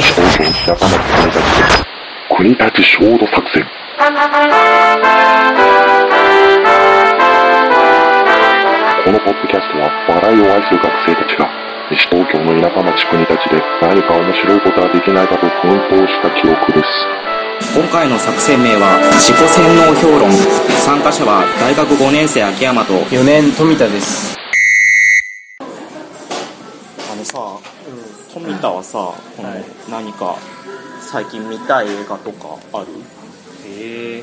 証言者がまされた国立焦土作戦。このポッドキャストは、笑いを愛する学生たちが、西東京の田舎町国立で何か。面白いことができないか。と奮闘した記憶です。今回の作戦名は自己洗脳評論参加者は大学5年生秋山と4年富田です富田はさこの何か最近見たい映画とかある？へえ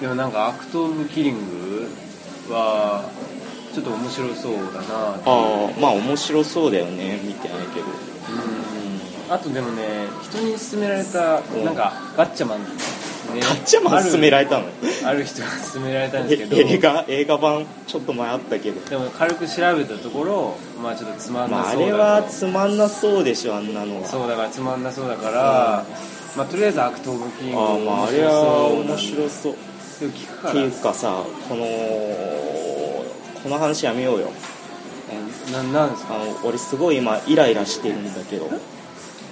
でもなんかアクト・オブ・キリングはちょっと面白そうだなああまあ面白そうだよね。見てないけどあとでもね人に勧められたうん。なんかガッチャマン。ね。ガッチャマン勧められたの？あるある人が勧められたんですけど。え映画？映画版？ちょっと前あったけど。でも軽く調べたところまあちょっとつまんまあ、あなそうだと。れはつまんなそうでしょあんなのは。そうだからつまんなそうだから、まあとりあえずアクト・オブ・キリングああまああれは面白そう。っていうかさこのこの話やめようよ。えななんですか？あの俺すごい今イライラしてるんだけど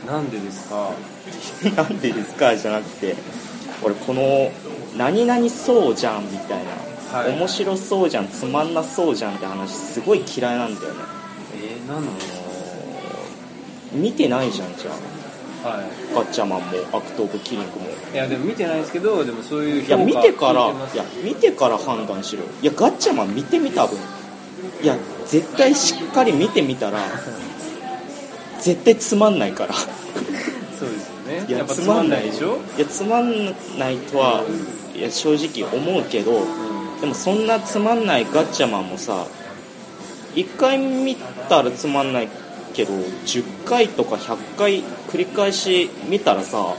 なんでですか？なんでですか？じゃなくて俺この「何々そうじゃん」みたいな、はい。面白そうじゃんつまんなそうじゃんって話すごい嫌いなんだよね。えー、なんなの？見てないじゃんじゃあ。はい。ガッチャマンもアクト・オブ・キリングも。いやでも見てないですけどでもそういういや見てから聞いや見てから判断しろよ。いやガッチャマン見てみた分いや絶対しっかり見てみたら 絶対つまんないから。そうですよね。いややっぱつまんないでしょ？い。やつまんないとはいや正直思うけどでもそんなつまんないガッチャマンもさ1回見たらつまんないけど10回とか100回繰り返し見たらさ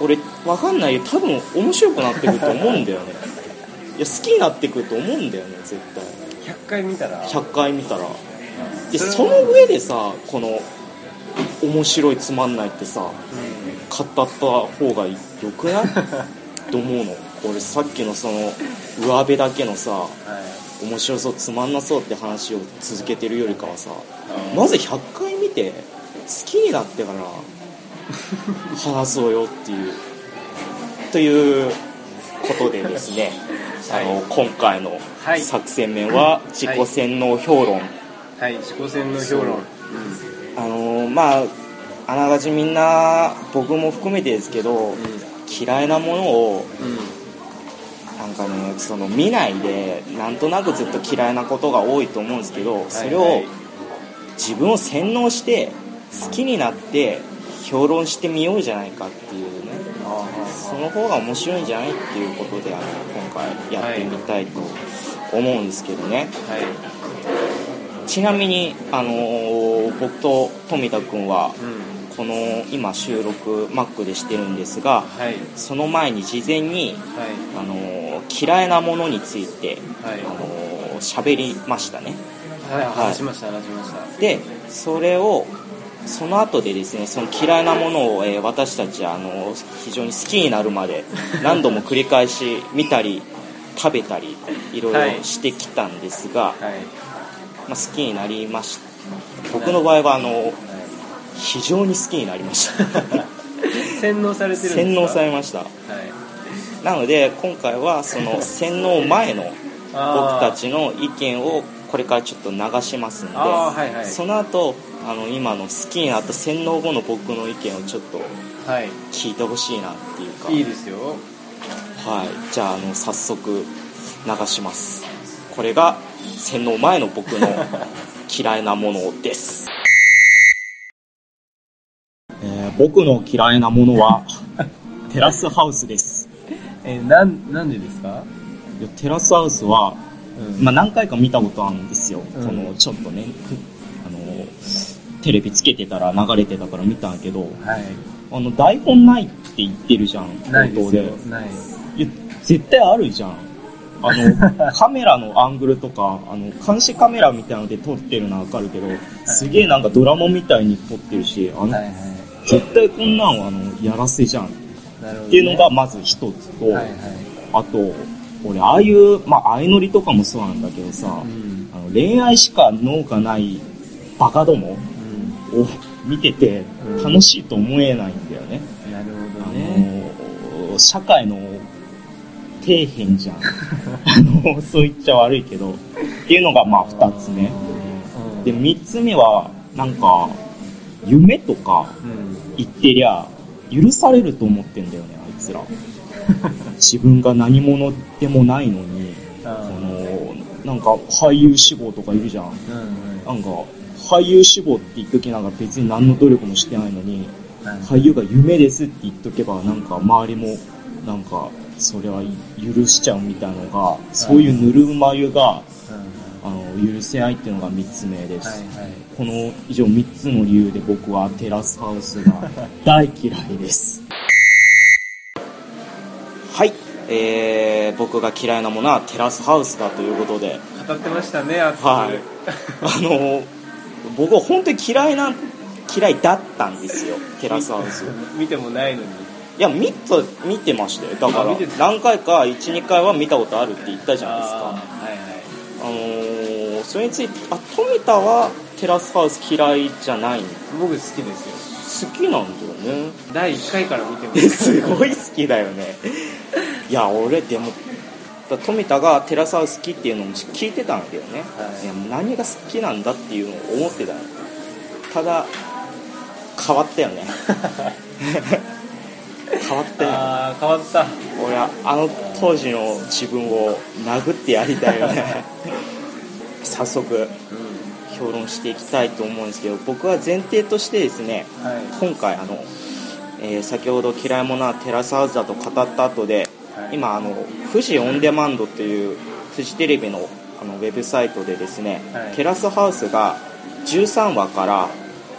俺わかんないよ。多分面白くなってくると思うんだよね。いや好きになってくると思うんだよね絶対。100回見たら？100回見たらでその上でさこの面白いつまんないってさ語った方がよくない？と思うの。俺さっきのその上辺だけのさはい。面白そうつまんなそうって話を続けてるよりかはさうん。まず100回見て好きになってから話そうよっていう。ということでですね、はい。あの今回のはい。作戦面は自己洗脳評論、はい自己洗脳評論。あのまああながちみんな僕も含めてですけど、嫌いなものをうんうんなんかねその見ないでなんとなくずっと嫌いなことが多いと思うんですけどそれをはい。はい自分を洗脳して好きになって評論してみようじゃないかっていうね。あその方が面白いんじゃないっていうことであの今回やってみたいと思うんですけどね。あはいちなみに、あのー僕と富田君はうん。この今収録 Mac でしてるんですがはい。その前に事前に、はい。あのー嫌いなものについてはい。あのー喋りましたね。はい話しました話しました。でそれをその後でですねその嫌いなものを、えー私たちあの非常に好きになるまで 何度も繰り返し見たり食べたりいろいろしてきたんですが、はいまあ、好きになりました。僕の場合はあの非常に好きになりました。洗脳されてる洗脳されました。はい。なので今回はその 洗脳前の僕たちの意見をこれからちょっと流しますんで、はいはい。その後あの今の好きになった洗脳後の僕の意見をちょっとはい。聞いてほしいなっていうか。いいですよ。はい。じゃああの早速流します。これが洗脳前の僕の嫌いなものです、えー僕の嫌いなものはテラスハウスです。えなんなんでですか？いやテラスハウスはうん。まあ、何回か見たことあるんですよ、うん。このちょっとねふあのテレビつけてたら流れてたから見たんやけどはい。あの台本ないって言ってるじゃんないで冒頭で。すよない。いや絶対あるじゃんあのカメラのアングルとかあの監視カメラみたいなので撮ってるのはわかるけどすげえなんかドラマみたいに撮ってるしあの、はいはい。絶対こんなんはあのやらせじゃん。っていうのがまず一つと、はいはい。あと俺ああいう、まあ、相乗りとかもそうなんだけどさ、うん。あの恋愛しか脳がないバカどもうん。を見てて楽しいと思えないんだよね。なるほあどね。の社会の底辺じゃん。あの、そう言っちゃ悪いけど。っていうのがまあ二つ目。うんで、三つ目は、なんか、夢とかうん。言ってりゃ、許されると思ってんだよね、あいつら。自分が何者でもないのに、あその、なんか俳優志望とかいるじゃん。なんか、俳優志望って言っときながら別に何の努力もしてないのに、はい俳優が夢ですって言っとけば、なんか周りも、なんか、それは許しちゃうみたいのが、そういうぬるま湯が、あの、許せないっていうのが三つ目です。はいはい。この以上3つの理由で僕はテラスハウスが 大嫌いです。はい、えー、僕が嫌いなものはテラスハウスだということで、語ってましたね、熱く。はいあの、僕は本当に嫌いな、嫌いだったんですよ、テラスハウス。見てもないのに。いや、見た、見てましたよ。だから何回か、1、2回は見たことあるって言ったじゃないですか。あーはいはい。あのー、それについて、あ、富田はテラスハウス嫌いじゃないん僕好きですよ。好きなんだよね。第1回から見てます。すごい好きだよねいや俺でもだ富田がテラスハウス好きっていうのも聞いてたんだけどね、はいいや何が好きなんだっていうのを思ってたのただ変わったよね 変わったよねああ、変わった。俺はあの当時の自分を殴ってやりたいよね 早速う評論していきたいと思うんですけど僕は前提としてですねん。はい。今回あの、えー先ほど嫌い者はテラスハウスだと語った後で、はい今あの富士オンデマンドというフジテレビのあのウェブサイトでですね、はいテラスハウスが13話から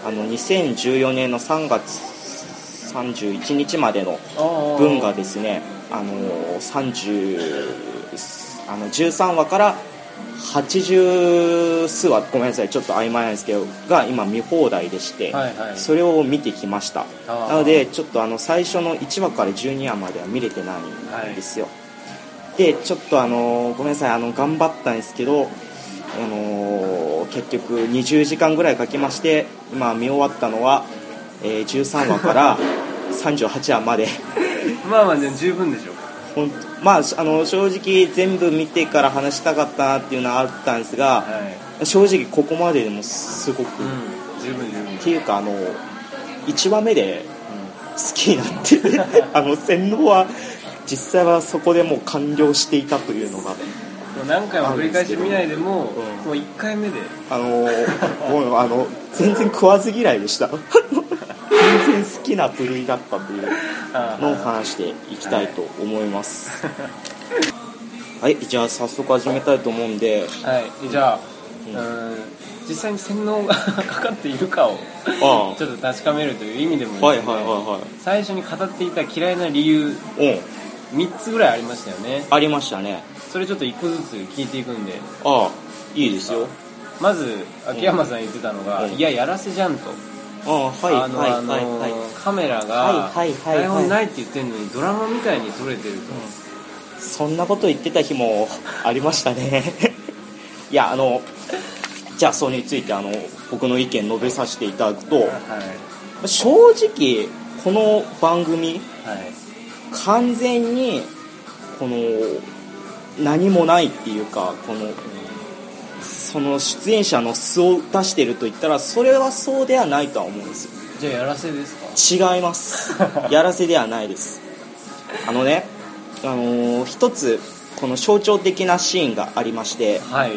あの2014年の3月31日までの分がですねあの30あの13話から80数話ごめんなさいちょっと曖昧なんですけどが今見放題でして、はいはい。それを見てきました。なのでちょっとあの最初の1話から12話までは見れてないんですよ、でちょっとあのごめんなさいあの頑張ったんですけどあの結局20時間ぐらいかけまして今見終わったのは、えー13話から38話までまあまあ、でも十分でしょ。ほんまああの正直全部見てから話したかったなっていうのはあったんですがはい。正直ここまででもすごく、うんっ。十分十分。ていうかあの1話目で好きになって あの洗脳は実際はそこでもう完了していたというのがもう何回も繰り返し見ないでも、うん。もう1回目で。あのもうあの全然食わず嫌いでした。全然好きな部類だったというあのを話していきたいと思います。はいじゃあ早速始めたいと思うんで。はい。じゃあ、うん。うん、実際に洗脳がかかっているかをあちょっと確かめるという意味でもあはいですねはいは最初に語っていた嫌いな理由いはいう。ん3つぐらいありましたよね。ありましたねそれちょっと1個ずつ聞いていくんで。ああいいですよ。まず秋山さん言ってたのが、うん。いややらせじゃんと、ああはいあの、はいあのはい。はいカメラがはいはいはいはい。台本ないって言ってるのにドラマみたいに撮れてると、そんなこと言ってた日もありましたね。いやあのじゃあそれについてあの僕の意見述べさせていただくとはい。正直この番組はい。完全にこの何もないっていうかこのその出演者の素を出してると言ったらそれはそうではないとは思うんですよ。じゃあやらせですか？違います。やらせではないです。あのねあのー一つこの象徴的なシーンがありましてはい。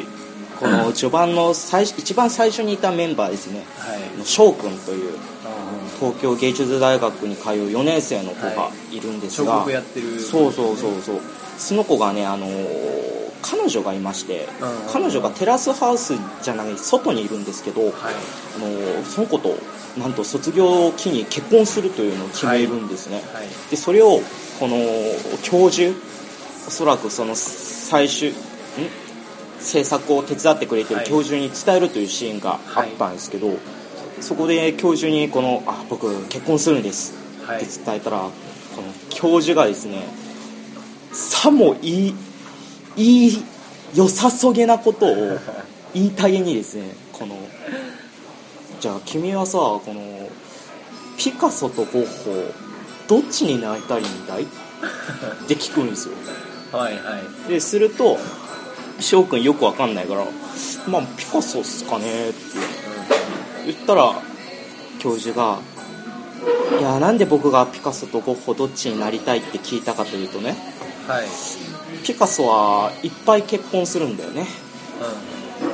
この序盤の最一番最初にいたメンバーですね。はい。翔くんというあ東京芸術大学に通う4年生の子がいるんですが、彫刻やってる。そうそうそうそうその子がねあのー彼女がいましてうん。彼女がテラスハウスじゃない外にいるんですけど、はい。あのーその子となんと卒業を機に結婚するというのを決めるんですね、はい。でそれをこの教授おそらくその最終ん？制作を手伝ってくれてるはい。教授に伝えるというシーンがあったんですけど、そこで教授にこの「あ僕結婚するんです」はい。って伝えたら、この教授がですねさもいいいい良さそげなことを言いたげにですねこのじゃあ君はさこのピカソとゴッホどっちになりたいんだい？って聞くんですよ。はいはい。ですると翔くんよくわかんないから「まあピカソっすかね」って言ったら教授が「いやなんで僕がピカソとゴッホどっちになりたいって聞いたかというとねはいピカソはいっぱい結婚するんだよね。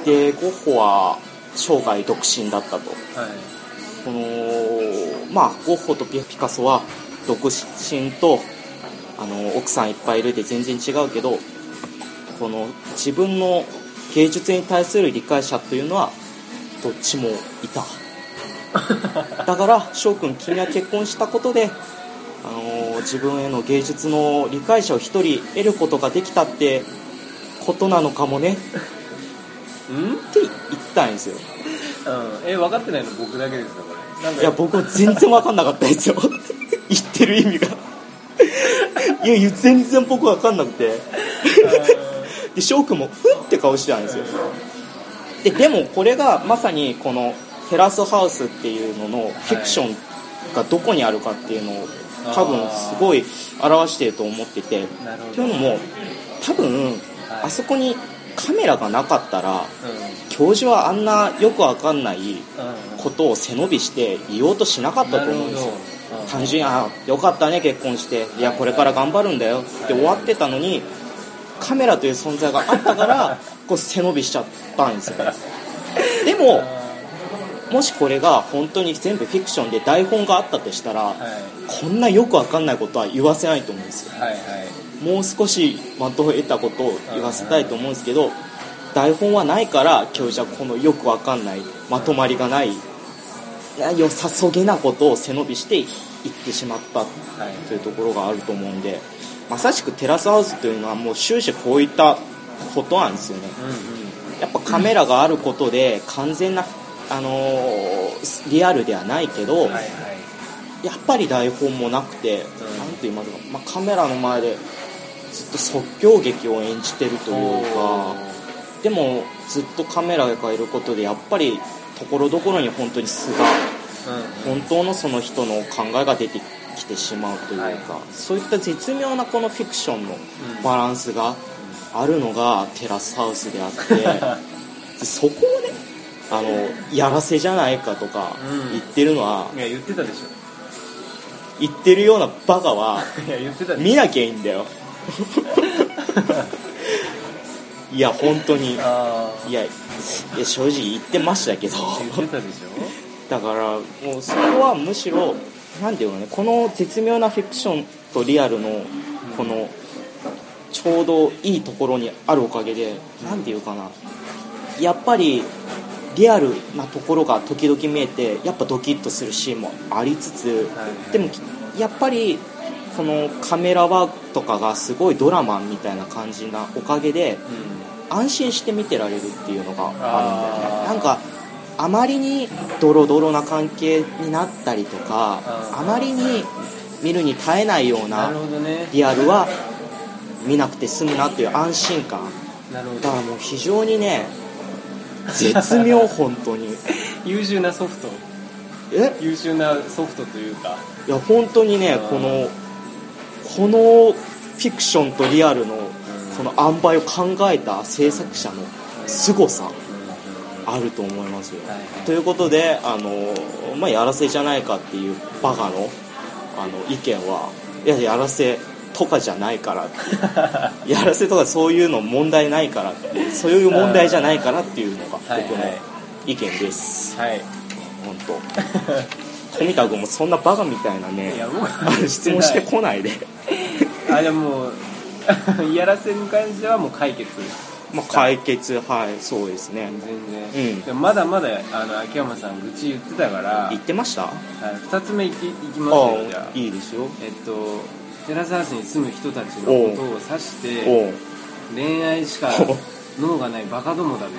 うでゴッホは生涯独身だったと。このまあゴッホとピカソは独身とあの奥さんいっぱいいるで全然違うけどこの自分の芸術に対する理解者というのはどっちもいた。だから翔くん君は結婚したことであの自分への芸術の理解者を一人得ることができたってことなのかもね。うん？って言ったんですよ。うん。え分かってないの？僕だけですかこれ。なんか。いや僕も全然分かんなかったですよ。言ってる意味が。いやいや全然僕分かんなくて。で翔くんもふって顔してたんですよ。ででもこれがまさにこのテラスハウスっていうののフィクションがどこにあるかっていうのを多分すごい表していると思ってて。というのも多分あそこにカメラがなかったらう教授はあんなよくわかんないことを背伸びして言おうとしなかったと思うんですよ。単純に「あよかったね結婚して。いやこれから頑張るんだよ」って終わってたのにカメラという存在があったから こう背伸びしちゃったんですよ。でももしこれが本当に全部フィクションで台本があったとしたらはい。こんなよくわかんないことは言わせないと思うんですよはいはい。もう少し的を得たことを言わせたいと思うんですけど台本はないから教授はこのよくわかんないまとまりがない良さそげなことを背伸びして言ってしまったはい。というところがあると思うんでまさしくテラスハウスというのはもう終始こういったことなんですよね。うんうん。やっぱカメラがあることで完全な、あのーリアルではないけど、はいはい。やっぱり台本もなくて、ん。なんて言いますか、まあ、カメラの前でずっと即興劇を演じてるというかでもずっとカメラがいることでやっぱりところどころに本当に素がうん本当のその人の考えが出てきてしまうというか、はい。そういった絶妙なこのフィクションのバランスがあるのがテラスハウスであって でそこをねあのやらせじゃないかとかうん。言ってるのは、いや言ってたでし言ってるようなバカは 見なきゃいいんだよ。いや本当に。いやいや正直言ってましたけど。あ言ってたでしだからもうそこはむしろなんていうのねこの絶妙なフィクションとリアルのこのちょうどいいところにあるおかげでなんていうかな。やっぱりリアルなところが時々見えてやっぱドキッとするシーンもありつつはい。でもやっぱりこのカメラワークとかがすごいドラマみたいな感じなおかげでょ安心して見てられるっていうのがあるんだよね。なんかあまりにドロドロな関係になったりとかあまりに見るに耐えないよううんなリアルは見なくて済むなっていう安心感。だからもう非常にね絶妙本当に。優秀なソフト。え？優秀なソフトというか。いや本当にねこのこのフィクションとリアルのこの塩梅を考えた制作者の凄さあると思いますよ、はいはい。ということであの、まあ、やらせじゃないかっていうバカのあの意見はいややらせとかじゃないからって やらせとかそういうの問題ないからってそういう問題じゃないからっていうのが僕のはい。はい意見です、はい。本当。富田君もそんなバカみたいなねい質問してこないで、あでも やらせに関してはもう解決。まあ、解決。はいそうですね。全然、うん。まだまだあの秋山さん愚痴言ってたから。言ってました？あはい2つ目いきいきますよじゃああ。いいですよ。えっとテラスハウスに住む人たちのことを指して恋愛しか脳がないバカどもだと。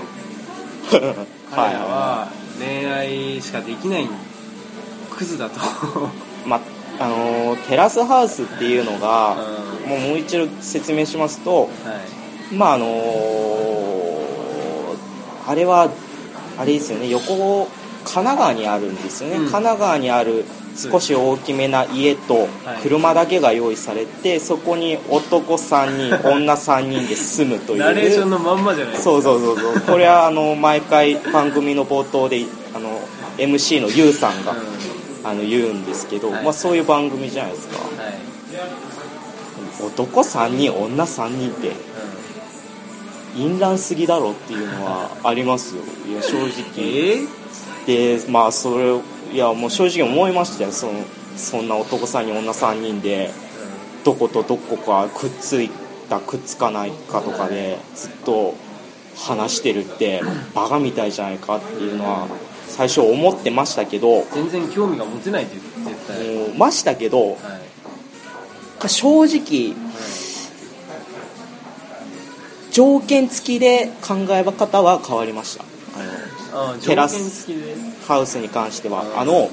はい彼らは恋愛しかできないクズだと。まあのーテラスハウスっていうのが、うもうもう一度説明しますとはい。まああのーあれはあれですよね。横神奈川にあるんですよね、うん。神奈川にある少し大きめな家とはい。車だけが用意されてそこに男3人 女3人で住むという。ナレーションのまんまじゃないですか。そうそうそうそう。これはあの毎回番組の冒頭であの MC の YOU さんが、うん。あの言うんですけど、はい。まあ、そういう番組じゃないですか。はい。男3人女3人って淫乱すぎだろっていうのはありますよ。いや正直。えでまあそれいやもう正直思いましたよ。そのそんな男3人女3人でどことどこかくっついたくっつかないかとかでずっと話してるってバカみたいじゃないかっていうのは最初思ってましたけど全然興味が持てないって絶対もうましたけどはい正直条件付きで考え方は変わりました。あの付きで？ハウスに関してはうんあの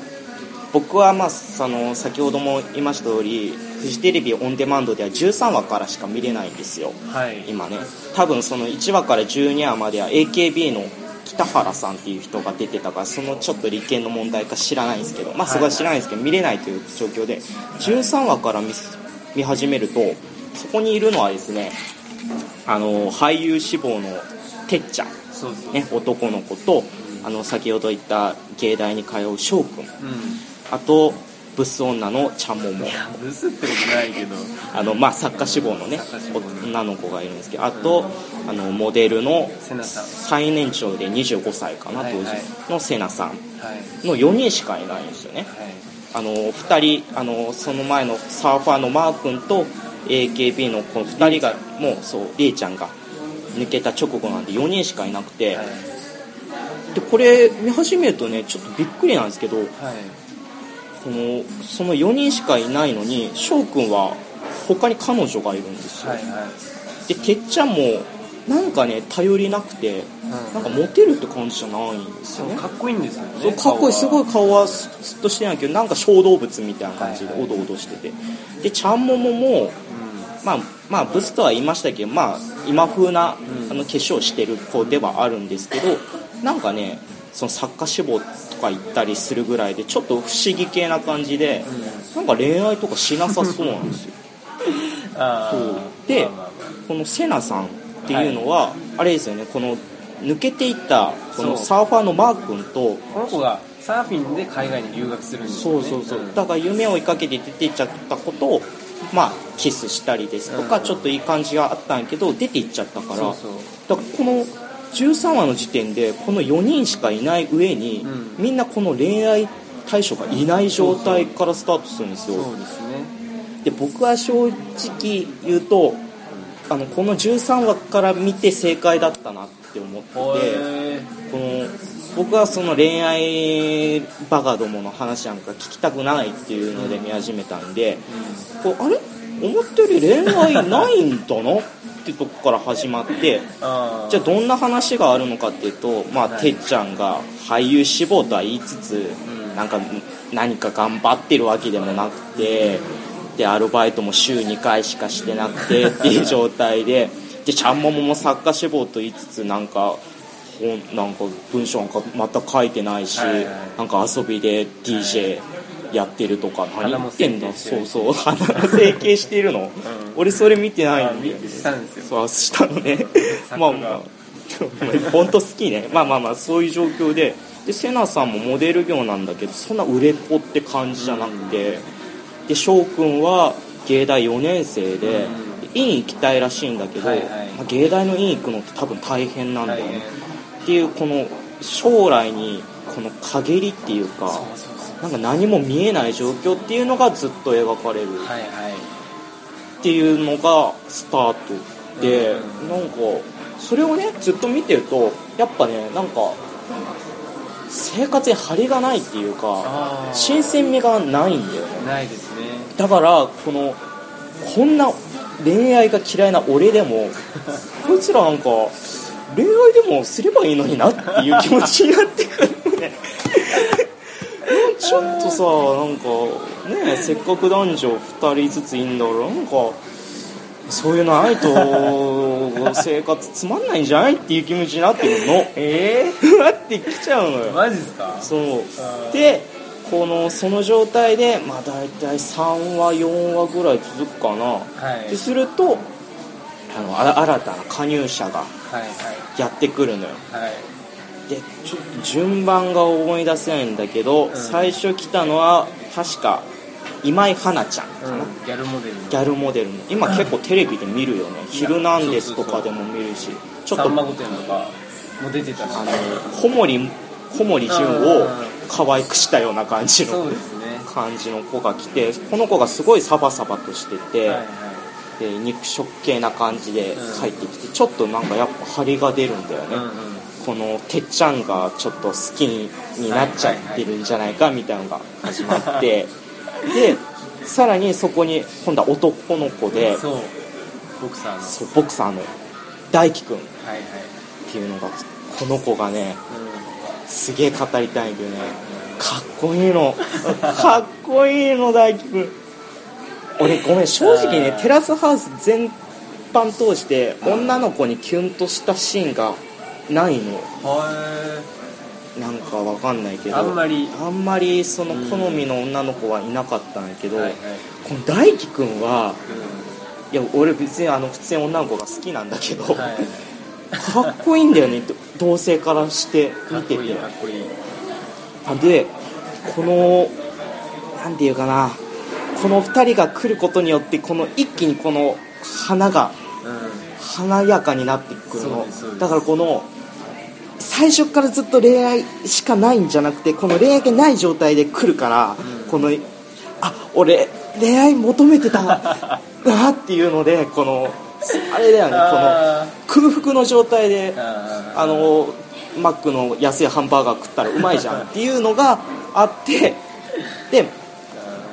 僕はまあその先ほども言いました通りフジテレビオンデマンドでは13話からしか見れないんですよ。はい。今ね。多分その1話から12話までは AKB の北原さんっていう人が出てたからそのちょっと利権の問題か知らないんですけどまあそこは知らないんですけど見れないという状況で13話から見見始めるとそこにいるのはですねあの俳優志望のてっちゃん。ね、男の子とあの先ほど言った芸大に通う翔くん。うん。あとブス女のちゃんももブスってことないけど。あの、まあ、作家志望のね女の子がいるんですけどあとあのモデルの最年長で25歳かな当時のセナさん。はい。の4人しかいないんですよね。はい。あの2人あのその前のサーファーのマー君と AKB のこの2人がもうそうりえちゃんが抜けた直後なんで4人しかいなくて、はいでこれ見始めるとねちょっとびっくりなんですけどはい。このその4人しかいないのに翔くんは他に彼女がいるんですよ、はいはい。でてっちゃんもなんかね頼りなくてなんかモテるって感じじゃないんですよね。かっこいいんですよね。そうかっこいい。すごいい顔はススッとしてないけどなんか小動物みたいな感じではい。はいおどおどしてて。でちゃんもももまあまあブスとは言いましたけどまあ今風なうん。あの化粧してる子ではあるんですけどなんかねその作家志望とか行ったりするぐらいでちょっと不思議系な感じでなんか恋愛とかしなさそうなんですよ。あそう。ーでこのセナさんっていうのは、あれですよねこの抜けていったこのサーファーのマー君とあこの子がサーフィンで海外に留学するんですよね。そうそうそう、ん。だから夢を追いかけて出ていっちゃったことをまあキスしたりですとか、うん。ちょっといい感じがあったんやけど出ていっちゃったから。だからこの13話の時点でこの4人しかいない上に、うん。みんなこの恋愛対象がいない状態からスタートするんですよ。で僕は正直言うとあのこの13話から見て正解だったなって思ってこの僕はその恋愛バカどもの話なんか聞きたくないっていうので見始めたんで、こうあれ？思ったより恋愛ないんだな？ってとこから始まってじゃあどんな話があるのかっていうと、まあはい。てっちゃんが俳優志望とは言いつつ、ん。なんか何か頑張ってるわけでもなくてでアルバイトも週2回しかしてなくて っていう状態ででちゃんももも作家志望と言いつつなんか本なんか文章なんかまた書いてないし、はいはいなんか遊びで DJ やってるとか何言ってんだ鼻も整形してるそうそう。鼻整形してるの、俺それ見てないんで。すよ。そうしたのね。まあまあ本当好きね。まあまあまあそういう状況で。でセナさんもモデル業なんだけどそんな売れっ子って感じじゃなくて、で翔くんは芸大4年生で、院行きたいらしいんだけど、はいはい。まあ芸大の院行くのって多分大変なんだよね、大っていうこの将来にこの陰りっていうかそうそうなんか何も見えない状況っていうのがずっと描かれるっていうのがスタートで、うん。なんかそれをねずっと見てるとやっぱねなんか生活に張りがないっていうか新鮮味がないんだよね。ないですね。だからこのこんな恋愛が嫌いな俺でも こいつらなんか恋愛でもすればいいのになっていう気持ちになってくる。ねちょっとさなんかねせっかく男女2人ずついいんだからなんかそういうのないと生活つまんないんじゃないっていう気持ちになってくるの。えだっってきちゃうのよ。マジですか？そう。でこのその状態でまあ大体3話4話ぐらい続くかな。はい。でするとあのあ新たな加入者がはいやってくるのよ。はいはいでちょっと順番が思い出せないんだけど、ん。最初来たのは確か今井花ちゃんかな、うん。ギャルモデルの。ギャルモデルの。今結構テレビで見るよね「ヒルナンデス」とかでも見るし。ちょっとさんま御殿とかも出てたし。あの小森小森純を可愛くしたような感じのね。感じの子が来てこの子がすごいサバサバとしてて、はいはい。で肉食系な感じでうん。帰ってきてちょっとなんかやっぱ張りが出るんだよね、うんうんこのてっちゃんがちょっと好きになっちゃってるんじゃないかみたいなのが始まって でさらにそこに今度は男の子でそう。ボクサーの。そうボクサーの大輝くん。っていうのがこの子がねすげえ語りたいんだよね。かっこいいの。かっこいいの大輝くん。俺ごめん正直ねテラスハウス全般通して女の子にキュンとしたシーンがないの。はなんかわかんないけど。あんまり。あんまりその好みの女の子はいなかったんだけど、いはいはい。この大輝くんはいや俺別にあの普通に女の子が好きなんだけど、うんはい。かっこいいんだよね。同性からして見てて。かっこいいあでこのなんていうかな。この2人が来ることによってこの一気にこの花がうん。華やかになってくるの。だからこの最初からずっと恋愛しかないんじゃなくてこの恋愛がない状態で来るから、うんこのあ俺恋愛求めてたなっていうのでこのあれだよねこのあ空腹の状態でー。ああのマックの安いハンバーガー食ったらうまいじゃん っていうのがあってで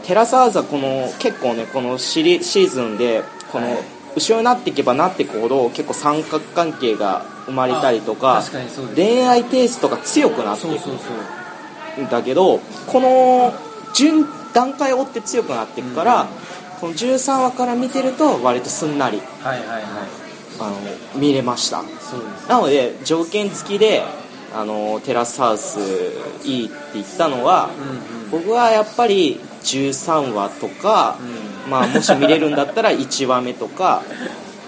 テラスハウスはこの結構ねこのシリシーズンでこのはい後ろになっていけばなっていくほど結構三角関係が生まれたりとか恋愛テイストが強くなっていくそんだけどこの順段階を追って強くなっていくから、この13話から見てると割とすんなりあの見れました。なので条件付きであのテラスハウスいいって言ったのは、うんうん。僕はやっぱり13話とか、うまあ、もし見れるんだったら1話目とか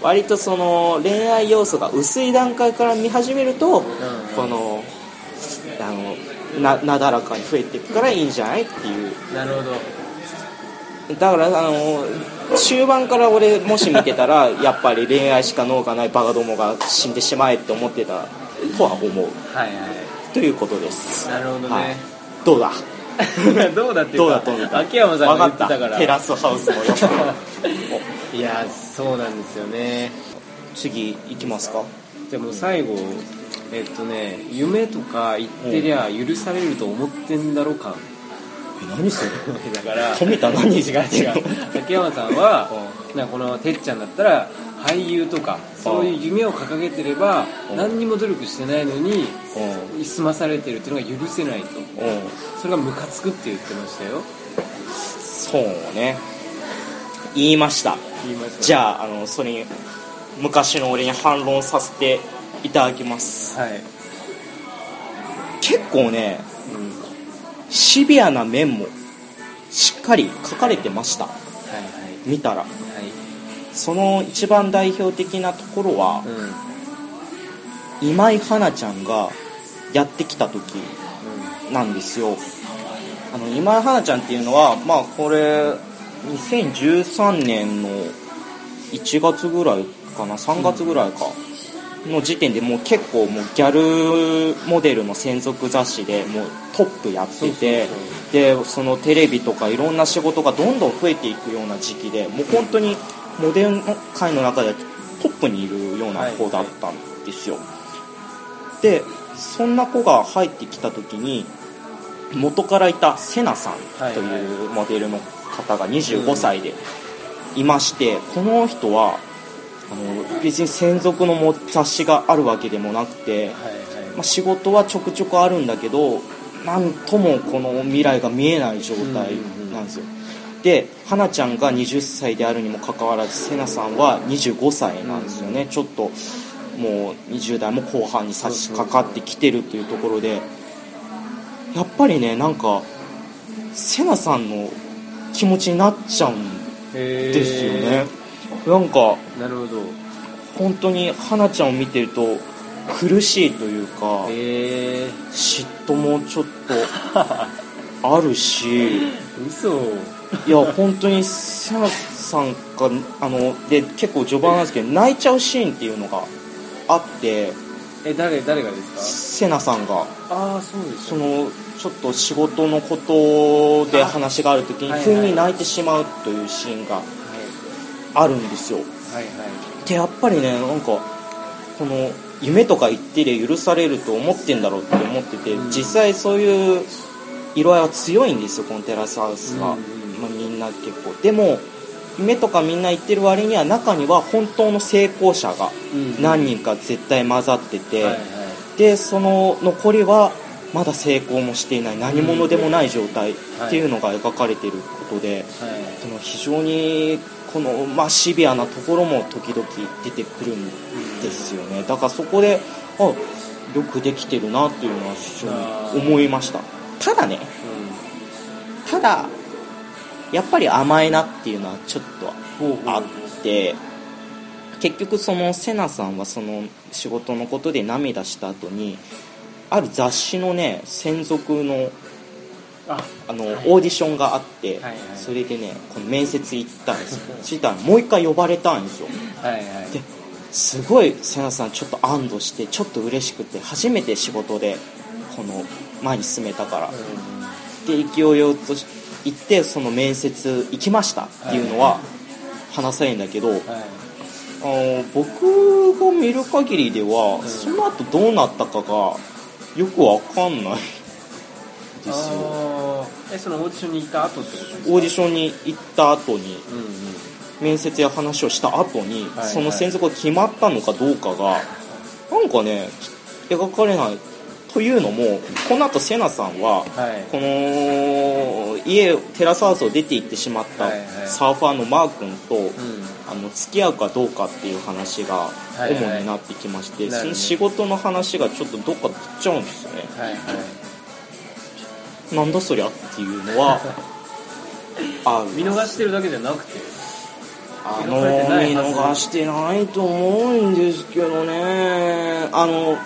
割とその恋愛要素が薄い段階から見始めると、このあのななだらかに増えていくからいいんじゃないっていう。なるほど。だからあの終盤から俺もし見てたら やっぱり恋愛しか脳がないバカどもが死んでしまえって思ってたとは思う。はいはということです。いなるほどはい。ね、どうだ？どうだっていうどうだか。秋山さんが言ってたから。テラスハウスのよ いやそうなんですよね。次行きますか。でも最後えっとね夢とか言ってりゃ許されると思ってんだろ感え何それ？だから富田何？違う違う。秋山さんはなんかこのてっちゃんだったら俳優とかそういう夢を掲げてればうん。何にも努力してないのにうん。済まされてるっていうのが許せないと。うん。それがムカつくって言ってましたよ。そうね。言いました。言いました。じゃああのそれに昔の俺に反論させていただきます。はい、結構ねうん、シビアな面もしっかり書かれてました。はい見たら。はいその一番代表的なところははいうん。今井花ちゃんがやってきた時なんですよ。あの今井花ちゃんっていうのはまあこれ2013年の1月ぐらいかな3月ぐらいかの時点でもう結構もうギャルモデルの専属雑誌でもうトップやっててでそのテレビとかいろんな仕事がどんどん増えていくような時期でもう本当にモデル界の中でトップにいるような子だったんですよ、でそんな子が入ってきた時に元からいたセナさんというモデルの方が25歳でいまして、この人はあの別に専属のも雑誌があるわけでもなくて、はいはい。まあ、仕事はちょくちょくあるんだけどなんともこの未来が見えない状態なんですよ、で花ちゃんが20歳であるにもかかわらずセナさんは25歳なんですよね、ちょっともう20代も後半に差し掛かってきてるというところで。やっぱりねなんかセナさんの気持ちになっちゃうんですよね。なんかなるほど。本当に花ちゃんを見てると苦しいというか嫉妬もちょっと あるし。嘘いや本当にセナさんがあので結構序盤なんですけど泣いちゃうシーンっていうのがあってえ誰誰がですセナさんが。かああそうですそのちょっと仕事のことで話がある時にはい不意に泣いてしまうというシーンがはあるんですよ。いはいはい。でやっぱりねなんかこの夢とか言ってりゃ許されると思ってんだろうって思ってて、うん。実際そういう色合いは強いんですよこのテラスハウスは、うんうんまあ、みんな結構でも夢とかみんな言ってる割には中には本当の成功者がうん。何人か絶対混ざってて、はいはい。でその残りはまだ成功もしていない何者でもない状態っていうのが描かれていることで、はい。その非常にこの、まあ、シビアなところも時々出てくるんですよね。だからそこであよくできてるなっていうのは非常に思いました。ただねただやっぱり甘いなっていうのはちょっとあって結局そのセナさんはその仕事のことで涙した後にある雑誌のね専属のああの、はい。オーディションがあって、はいはい。それでねこの面接行ったんですよ。そしたらもう一回呼ばれたんですよ。ですごい瀬名さんちょっと安堵してちょっと嬉しくて初めて仕事でこの前に進めたから。で勢いよと言ってその面接行きましたっていうのは話さないんだけど、あの僕が見る限りでは、ん。その後どうなったかがよくわかんないですよ。えそのオーディションに行った後ってことですか？オーディションに行った後にうんうん。面接や話をした後に、はいその専属が決まったのかどうかがなんかね描かれないというのもこの後セナさんははい。この家テラスハウスを出て行ってしまったサーファーのマー君と、うん。あの付き合うかどうかっていう話が主になってきまして、その仕事の話がちょっとどっか行っちゃうんですよね。はいはい。なんだそりゃっていうのは ある。見逃してるだけじゃなくてあの見逃してないと思うんですけどね。あの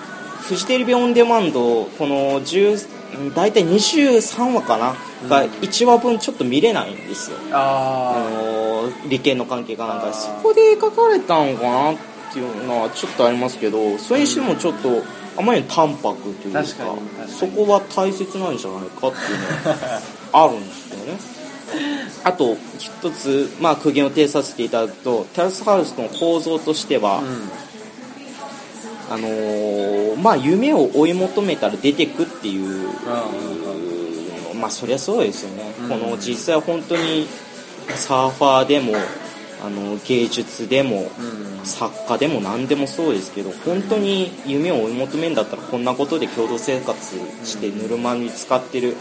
フジテレビオンデマンドこの10大体23話かな、が1話分ちょっと見れないんですよ。ああの利権の関係かなんか。そこで書かれたのかなっていうのはちょっとありますけどそれにしてもちょっとあまりに淡白というかそこは大切なんじゃないかっていうのがあるんですよね。あと一つ、まあ、苦言を呈させていただくとテラスハウスの構造としては、あうんあのーまあ、夢を追い求めたら出てくっていうあまあそりゃそうですよね、うん。この実際本当にサーファーでもあの芸術でもうん。作家でも何でもそうですけど本当に夢を追い求めるんだったらこんなことで共同生活してぬるま湯に使ってる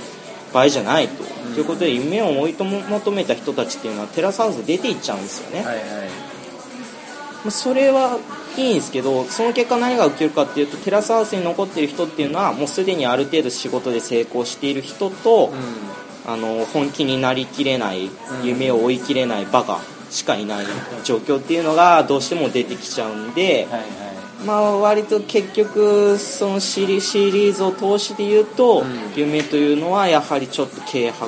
場合じゃないと、ということで夢を追い求めた人たちっていうのはテラスハウス出ていっちゃうんですよね、はいはい。まあそれはいいんですけどその結果何が起きるかっていうとテラスハウスに残っている人っていうのはもうすでにある程度仕事で成功している人と、あの本気になりきれないうん夢を追いきれないバカしかいない状況っていうのがどうしても出てきちゃうんで、はいはい。まあ割と結局そのシリシリーズを通して言うと、うん。夢というのはやはりちょっと軽薄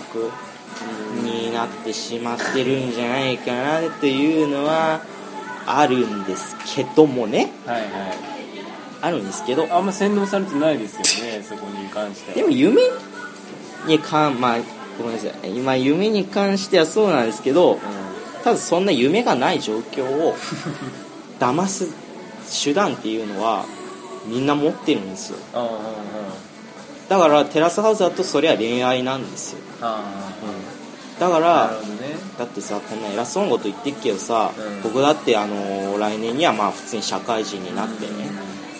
になってしまってるんじゃないかなっていうのはあるんですけどもね。はいはい。あるんですけど。あんま洗脳されてないですよねそこに関しては。でも夢に関まあごめんなさい。今夢に関してはそうなんですけどただそんな夢がない状況を 騙す手段っていうのはみんな持ってるんですよ。うんうんうん。だからテラスハウスだとそれは恋愛なんですよ。あだからね。だってさこんな偉そうなこと言ってっけどさ、うん。僕だってあの来年にはまあ普通に社会人になってね、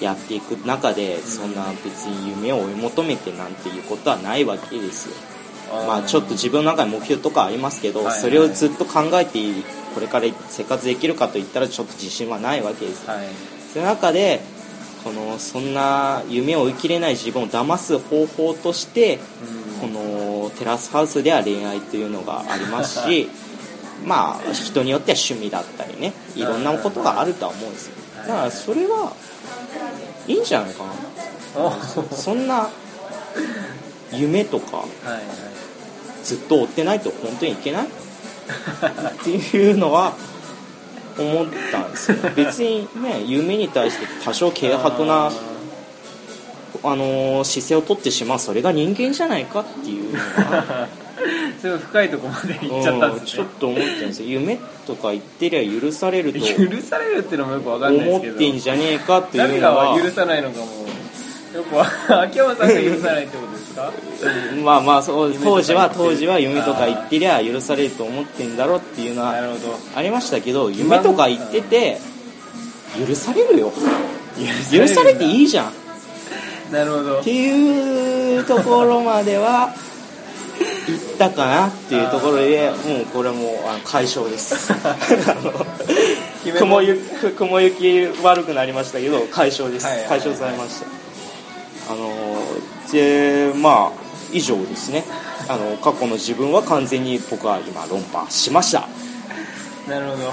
やっていく中でそんな別に夢を追い求めてなんていうことはないわけですよ。まあちょっと自分の中に目標とかありますけど、はいはい。それをずっと考えてこれから生活できるかといったらちょっと自信はないわけですよ。はい。その中でこのそんな夢を追い切れない自分を騙す方法としてこのテラスハウスでは恋愛というのがありますし まあ人によっては趣味だったりねいろんなことがあるとは思うんですよ。だからそれはいいんじゃないかな。そんな夢とかはいずっと追ってないと本当にいけない？っていうのは思ったんですよ。別にね夢に対して多少軽薄なあのー姿勢を取ってしまうそれが人間じゃないかっていうの はすごい深いとこまで行っちゃったんですね。うんちょっと思ってるんですよ。夢とか言ってりゃ許されると 許されるっていうのもよくわかんないで思っすけど。てんじゃねえかっていう誰がのは許さないのかもよくわ秋山さんが許さないってことですか？うんまあまあそう当時は当時は夢とか言ってりゃ許されると思ってんだろっていうのはありましたけど夢とか言ってて許されるよ。許されていいじゃん。っなるほど。ていうところまでは行ったかなっていうところでもうこれはもうあの解消です。雲行き雲行き悪くなりましたけど解消です。はいはいはい。解消されました。あのでまあ以上ですね。あの過去の自分は完全に僕は今論破しました。なるほど。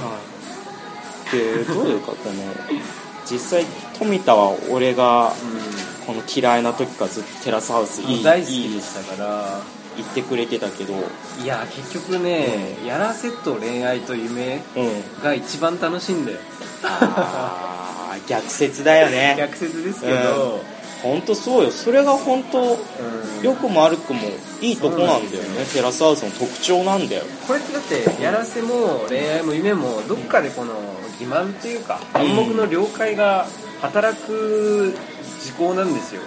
でどういうかこの実際富田は俺がこの嫌いな時からずっとテラスハウスいい大好いいきでしたから。言ってくれてたけど。いや結局ね、やらせと恋愛と夢うん。が一番楽しいんだよ。あー逆説だよね。逆説ですけど、本当そうよ。それが本当うん。良くも悪くもいいとこなんだよね。テラスハウスの特徴なんだよ。これってだってやらせも恋愛も夢もどっかでこの欺瞞っていうか暗黙の了解が働く事項なんですよ。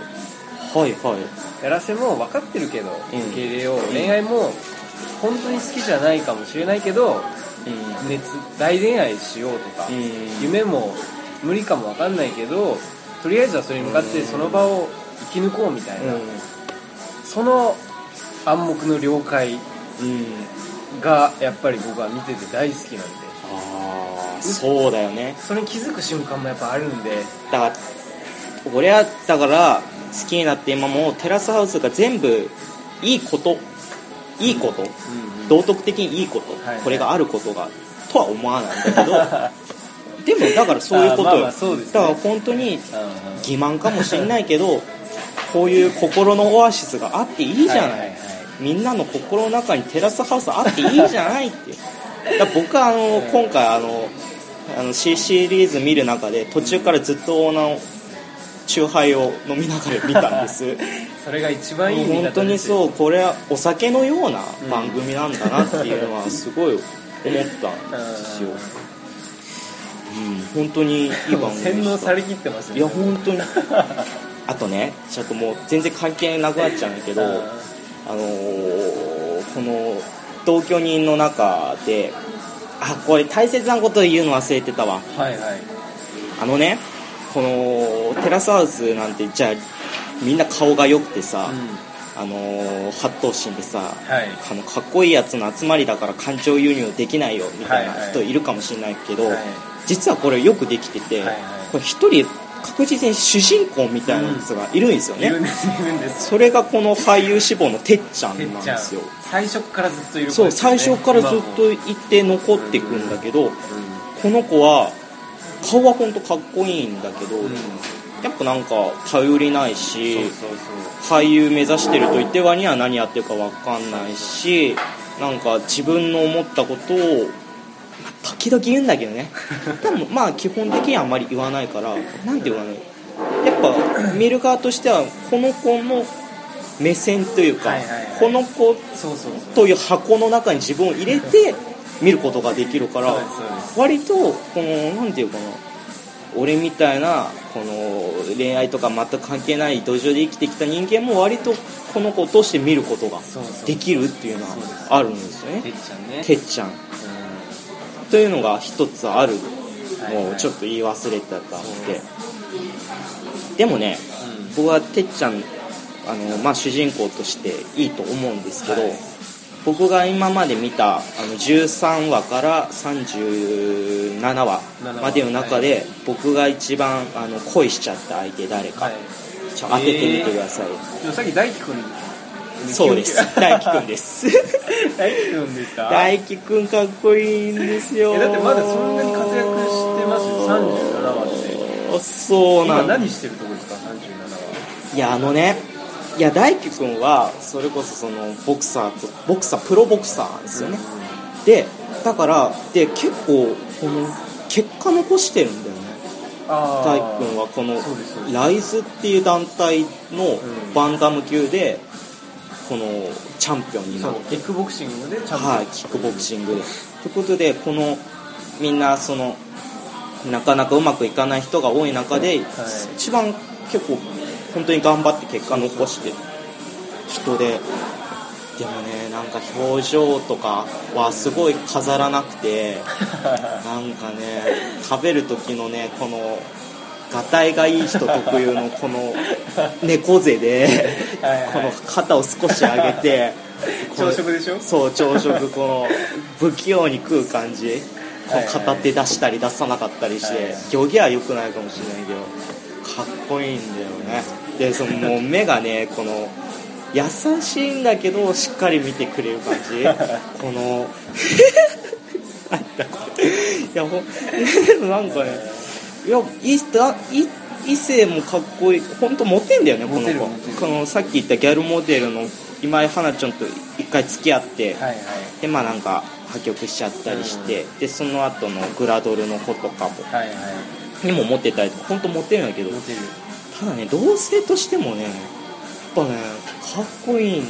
はいはい。やらせも分かってるけどうん。受け入れよう、恋愛も本当に好きじゃないかもしれないけどうん。熱大恋愛しようとか、うん。夢も無理かも分かんないけどとりあえずはそれに向かってその場を生き抜こうみたいな、その暗黙の了解うん。がやっぱり僕は見てて大好きなんでそうだよね。それに気づく瞬間もやっぱあるんで。だから俺はだから好きになって今もうテラスハウスが全部いいこといいこと道徳的にいいこと、はいこれがあることがとは思わないんだけど でもだからそういうことよ、あまあね。だから本当にうん欺瞞かもしれないけどこういう心のオアシスがあっていいじゃない,、はいはいはい。みんなの心の中にテラスハウスあっていいじゃないって。僕はあの今回あのあの C シリーズ見る中で途中からずっとオーナーチューハイを飲みながら見たんです。それが一番いい本当にそうこれはお酒のような番組なんだなっていうのはすごい思ったんですよ、うん、本当にいい番組で洗脳されきってますよいや本当に。あとねちょっともう全然関係なくなっちゃうんだけどうんあのーこの同居人の中であこれ大切なこと言うの忘れてたわ。はいはい。あのねこのテラスハウスなんてじゃあみんな顔が良くてさ、あのー八頭身でさ、はい。あのかっこいいやつの集まりだから感情輸入できないよみたいなはいはい。人いるかもしれないけど、はい。実はこれよくできてて、はいはい。これ一人確実に主人公みたいなやつがいるんですよね、いるんいるんです。それがこの俳優志望のてっちゃんなんですよ。最初からずっといる子そう最初からずっといて残っていくんだけど、この子は顔は本当かっこいいんだけど、うん。うんやっぱなんか頼りないし俳優目指してると言って割には何やってるか分かんないしなんか自分の思ったことをまあ時々言うんだけどね。でもまあ基本的にはあんまり言わないからなんていうかねやっぱ見る側としてはこの子の目線というか、はいはいはい。この子という箱の中に自分を入れて見ることができるから割とこのなんていうかな俺みたいなこの恋愛とか全く関係ない土壌で生きてきた人間も割とこの子を通して見ることができるっていうのはあるんですよね。てっちゃんね。てっちゃん。うというのが一つある。のをちょっと言い忘れてたんで。でもねん。僕はてっちゃんあの、まあ、主人公としていいと思うんですけど、はい。僕が今まで見たあの13話から37話までの中で、はい。僕が一番あの恋しちゃった相手誰か、はい。ちょ当ててみてください、でもさっき大輝くんそうです。大輝くんです。大輝くんですか？大輝くんかっこいいんですよ。えだってまだそんなに活躍してますよ。37話って。あそうな今んだ。何してるとこですか？37話。いやあのねいや大輝くんはそれこそそのボクサーとボクサープロボクサーですよね、でだからで結構この結果残してるんだよね。あ大輝くんはこのライズっていう団体のん。バンダム級でこのチャンピオンになそうってキックボクシングでチャンピオンはい、キックボクシングで。ということで、このみんなそのなかなかうまくいかない人が多い中で、一番結構本当に頑張って結果残してる人で。でもね、なんか表情とかはすごい飾らなくて、なんかね、食べる時のね、この、がたいがいい人特有のこの 猫背で、この肩を少し上げて、朝食でしょ？そう朝食この不器用に食う感じ片手出したり出さなかったりして、行儀は良くないかもしれないけどかっこいいんだよね。でそのもう目がねこの優しいんだけどしっかり見てくれる感じ。このなんだこれ。いやほんなんかねいやいだい異性もかっこいい本当モテんだよねこの子。このさっき言ったギャルモデルの今井花ちゃんと一回付き合って、はいはい。でまあなんか破局しちゃったりして、でその後のグラドルの子とかも。はいはい。にもモテたりとか本当モテるんだけどただね同性としてもねやっぱねかっこいいん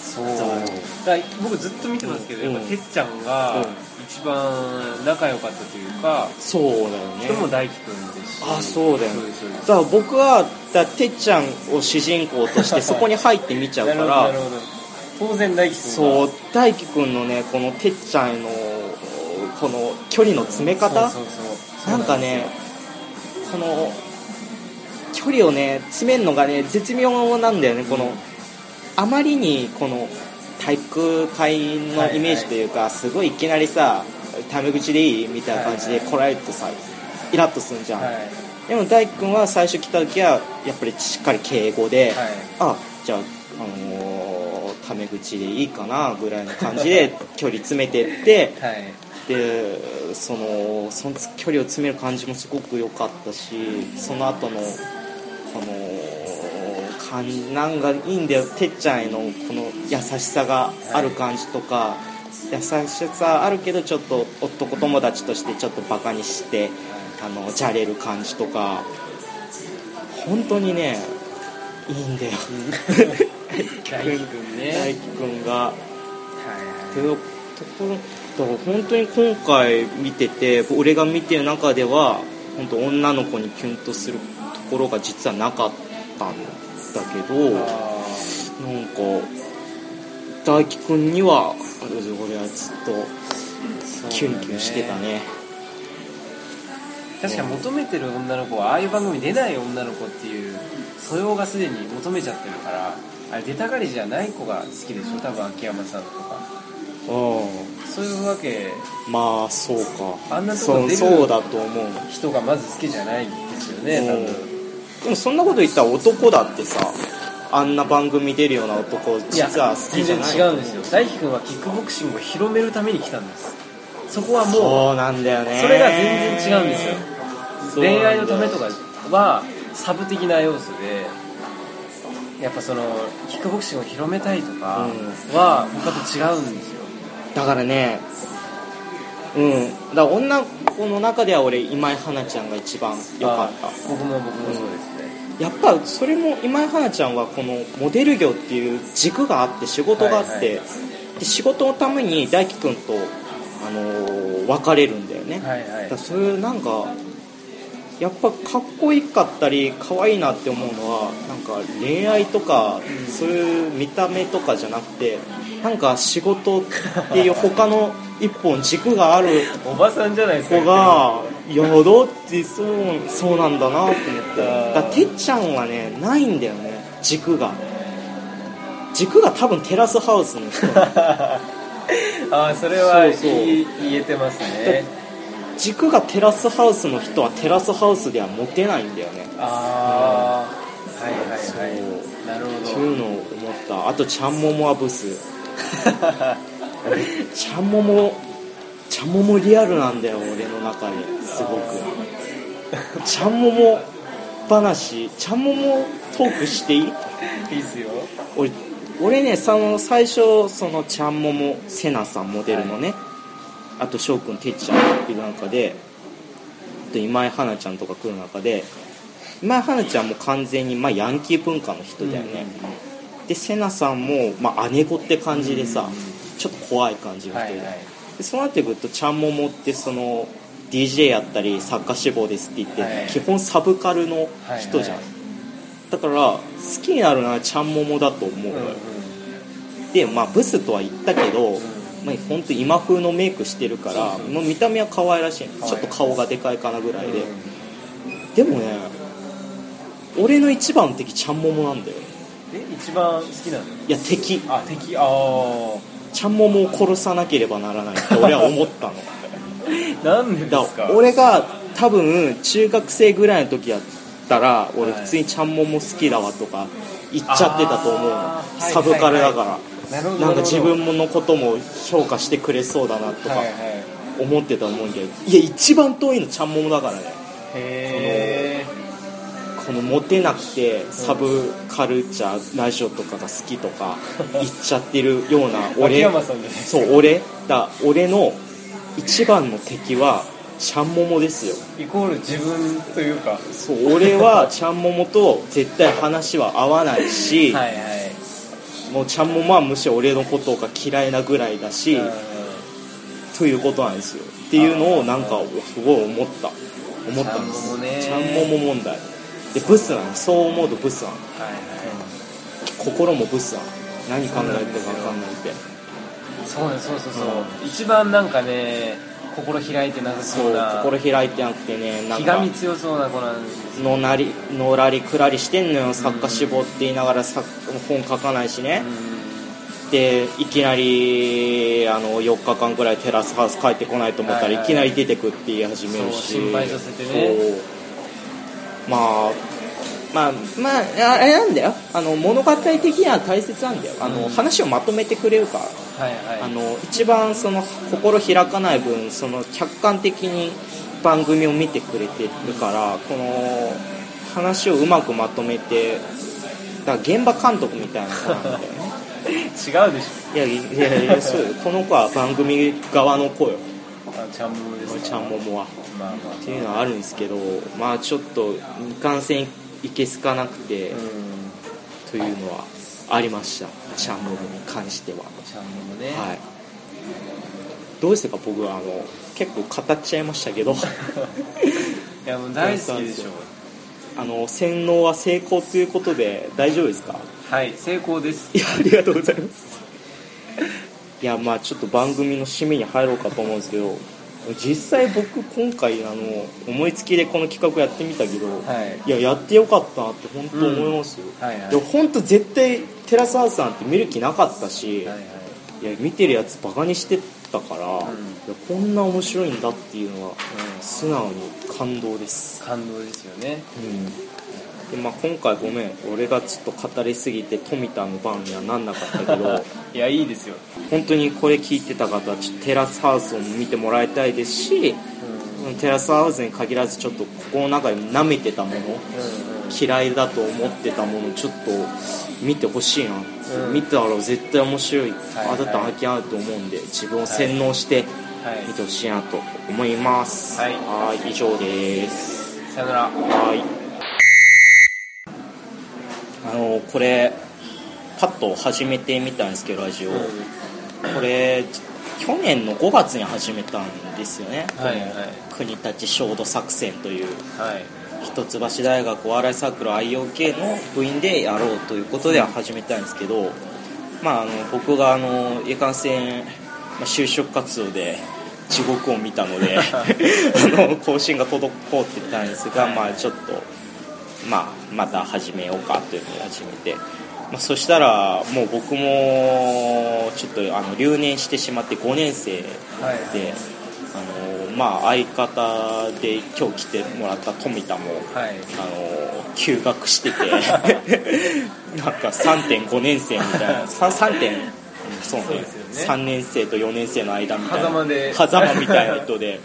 そう。だ僕ずっと見てますけど、うんやっぱてっちゃんがうん一番仲良かったというか、そうだよね。人も大輝くんですし。あそうだよね。だから僕はだてっちゃんを主人公として そこに入って見ちゃうから当然大輝くんがそう大輝くんのねこのてっちゃんへのこの距離の詰め方そうそうそう。なんかねこの距離をね詰めるのがね絶妙なんだよね。このあまりにこの体育会のイメージというか、すごいいきなりさタメ口でいいみたいな感じで来られるとさイラッとするじゃん、はい。でも大輝くんは最初来た時はやっぱりしっかり敬語で、はい。あじゃあ、あのータメ口でいいかなぐらいの感じで 距離詰めてってはい。でそのその距離を詰める感じもすごく良かったしその後のこの感なんがいいんだよてっちゃんへのこの優しさがある感じとか、優しさあるけどちょっと男友達としてちょっとバカにしてあのじゃれる感じとか本当にねいいんだよ。大輝くんね。大輝くんが。はいっていうところだから本当に今回見てて俺が見てる中では本当女の子にキュンとするところが実はなかったんだけどなんあか大輝くんには俺はずっとーキュンキュンしてたね。確か求めてる女の子はああいう番組出ない女の子っていう素養がすでに求めちゃってるからあれ出たがりじゃない子が好きでしょ？多分秋山さんとか。うそういうわけ。んまあそうか。あんなとこ出るそうだと思う。人がまず好きじゃないんですよね多分でもそんなこと言ったら男だってさあんな番組出るような男実は好きじゃない。違うんですよ。大輝くんはキックボクシングを広めるために来たんです。そこはもうそうなんだよね。それが全然違うんですよ。恋愛のためとかはサブ的な要素でやっぱそのキックボクシングを広めたいとかは他と違うんですよ。だからねうん。だから女の子の中では俺今井花ちゃんが一番良かった。あ僕も僕もそうですね、やっぱそれも今井花ちゃんはこのモデル業っていう軸があって仕事があって、はい。はで仕事のために大輝くんと、あのー別れるんだよね、はいはい。だそういうなんかやっぱかっこいいかったり可愛いなって思うのはなんか恋愛とかそういう見た目とかじゃなくてなんか仕事っていう他の一本軸があるおばさんじゃないですか子がいやだってそうそうなんだなと思ってだてっちゃんはねないんだよね軸が。軸が多分テラスハウスの人。ああそれはそうそう。言えてますね。軸がテラスハウスの人はテラスハウスではモテないんだよね。ああはいはいそうはいなるってほいうのを思った。あとちゃんももはブス ちゃんももちゃんももリアルなんだよ俺の中ですごく。ちゃんもも話ちゃんももトークしていい？どいいっすよ。俺俺ねその最初そのちゃんももせなさんモデルのね、あと翔くんてっちゃんいる中であと今井花ちゃんとか来る中で今井花ちゃんも完全にまあヤンキー文化の人だよね、でせなさんも、まあ、姉子って感じでさ、ちょっと怖い感じの人で,、でそうなってくるとちゃんももってその DJ やったり作家志望ですって言って、はい。基本サブカルの人じゃん、はいはい。だから好きになるのはちゃんももだと思うのよ、でまあブスとは言ったけど、まあ、本当今風のメイクしてるからそうそう。まあ見た目は可愛らしいちょっと顔がでかいかなぐらいで、でもね俺の一番の敵ちゃんももなんだよ。え一番好きなの？いや敵。あ敵。ああちゃんももを殺さなければならないって俺は思ったの。なんでだですか俺が多分中学生ぐらいの時やったら俺はい普通にちゃんもも好きだわとか言っちゃってたと思うの。サブカルだから、なるほどなんか自分のことも評価してくれそうだなとか思ってたと思うんだけど。いや一番遠いのちゃんももだからね。へえこのモテなくてサブカルチャーラジオとかが好きとか 言っちゃってるような秋俺そう俺だ俺の一番の敵はちゃんももですよ。イコール自分というか。はそう俺はちゃんももと絶対話は合わないし、いはい。もうちゃんももはむしろ俺のことが嫌いなぐらいだし、うんということなん。ですよっていうのをなんかすごい思った思ったんですちゃんもも問題でブスなのそう思うとブスなのはいはい。心もブスなの何考えてるか分かんないって。そうねそうそうそう、う一番なんかね心開いてなさそそううな心開いてなくてねなんか。気がみ強そうな子なんですのなりのらりくらりしてんのよ。作家志望って言いながら作本書かないしね、でいきなりあの4日間くらいテラスハウス帰ってこないと思ったはいはいらい。きなり出てくって言い始めるし。そう心配させてねまあまあまああれなんだよ。あの物語的には大切なんだよ。あの、うん。話をまとめてくれるから。はいはい。あの一番その心開かない分その客観的に番組を見てくれてるからこの話をうまくまとめてだから現場監督みたいな子なんだよね。違うでしいやいやいやそうよ。この子は番組側の子よょあちゃんももですか？ちゃんももはまあまあ。っていうのはあるんですけどまあちょっといかんせんいけすかなくて、うん。というのはありました。ちゃんももに関しては。ちゃんももね、はい。どうですか？僕はあの結構語っちゃいましたけど。いやもう大好きでしょ。あの洗脳は成功ということで大丈夫ですか？はい成功です。いやありがとうございますいやまあちょっと番組の締めに入ろうかと思うんですけど実際僕今回あの思いつきでこの企画やってみたけど、はい。いややってよかったなって本当思いますよ、はいはい。でも本当絶対テラスハウスなんて見る気なかったし、はいはい。いや見てるやつバカにしてたから、いやんこんな面白いんだっていうのはうん。素直に感動です、感動ですよね。うんでまあ、今回ごめん俺がちょっと語りすぎて富田の番にはなんなかったけど いやいいですよ、本当にこれ聞いてた方はちょっとテラスハウスを見てもらいたいですしテラスハウスに限らずちょっと心の中で舐めてたもの嫌いだと思ってたものちょっと見てほしいな、うん。見たら絶対面白い、はいあだったら発見あると思うんで自分を洗脳してはい。見てほしいなと思います。はい。はい以上です。さよなら。はい。あのこれパッと始めてみたんですけどラジオ、これ去年の5月に始めたんですよね、はいはい。国立焦土作戦という。はい。一橋大学お笑いサークル IOK の部員でやろうということで始めたんですけど、まあ、あの僕があのいかんせん、まあ、就職活動で地獄を見たので あの更新が滞ってたんですが、まあ、ちょっと、まあ、また始めようかというので始めてまあ、そしたらもう僕もちょっとあの留年してしまって5年生で、はいあのまあ、相方で今日来てもらった富田も、はい。あの休学してて なんか3.5年生みたいな 3, 3点。そうね。ね。3年生と4年生の間みたいな。狭間で。狭間みたいな人で。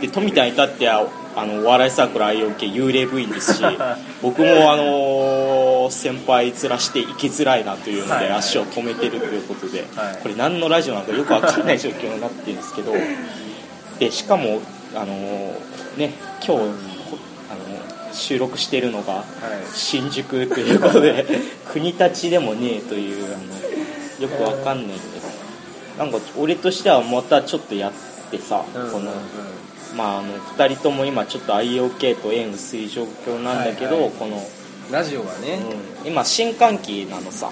で富田に至ってはあのお笑いサークル IOK 幽霊部員ですし 僕もあの先輩面して行きづらいなというので足を止めてるということで、はい。これ何のラジオなのかよくわかんない状況になってるんですけど でしかもあのね今日こあの収録してるのがはい。新宿ということで 国立でもねえというあのよくわかんないけどなんか俺としてはまたちょっとやってさ、うん。このまああの2人とも今ちょっと IOK と縁薄い状況なんだけど、はいはい。この、ラジオはね、うん。今新歓期なのさ。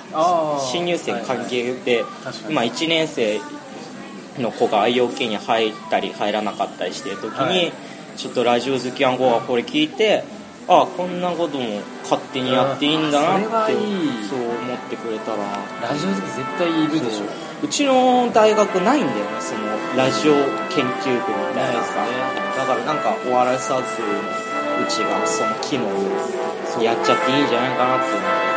新入生歓迎で、確かに今1年生の子が IOK に入ったり入らなかったりしてる時に、はい。ちょっとラジオ好きな子がこれ聞いてああこんなことも勝手にやっていいんだなってそれはいい。そう思ってくれたら。ラジオ好き絶対いるでしょうちの大学ないんだよねそのラジオ研究部みたいなさ、ないですだからなんかお笑いサークルのうちがその機能をやっちゃっていいんじゃないかなっていう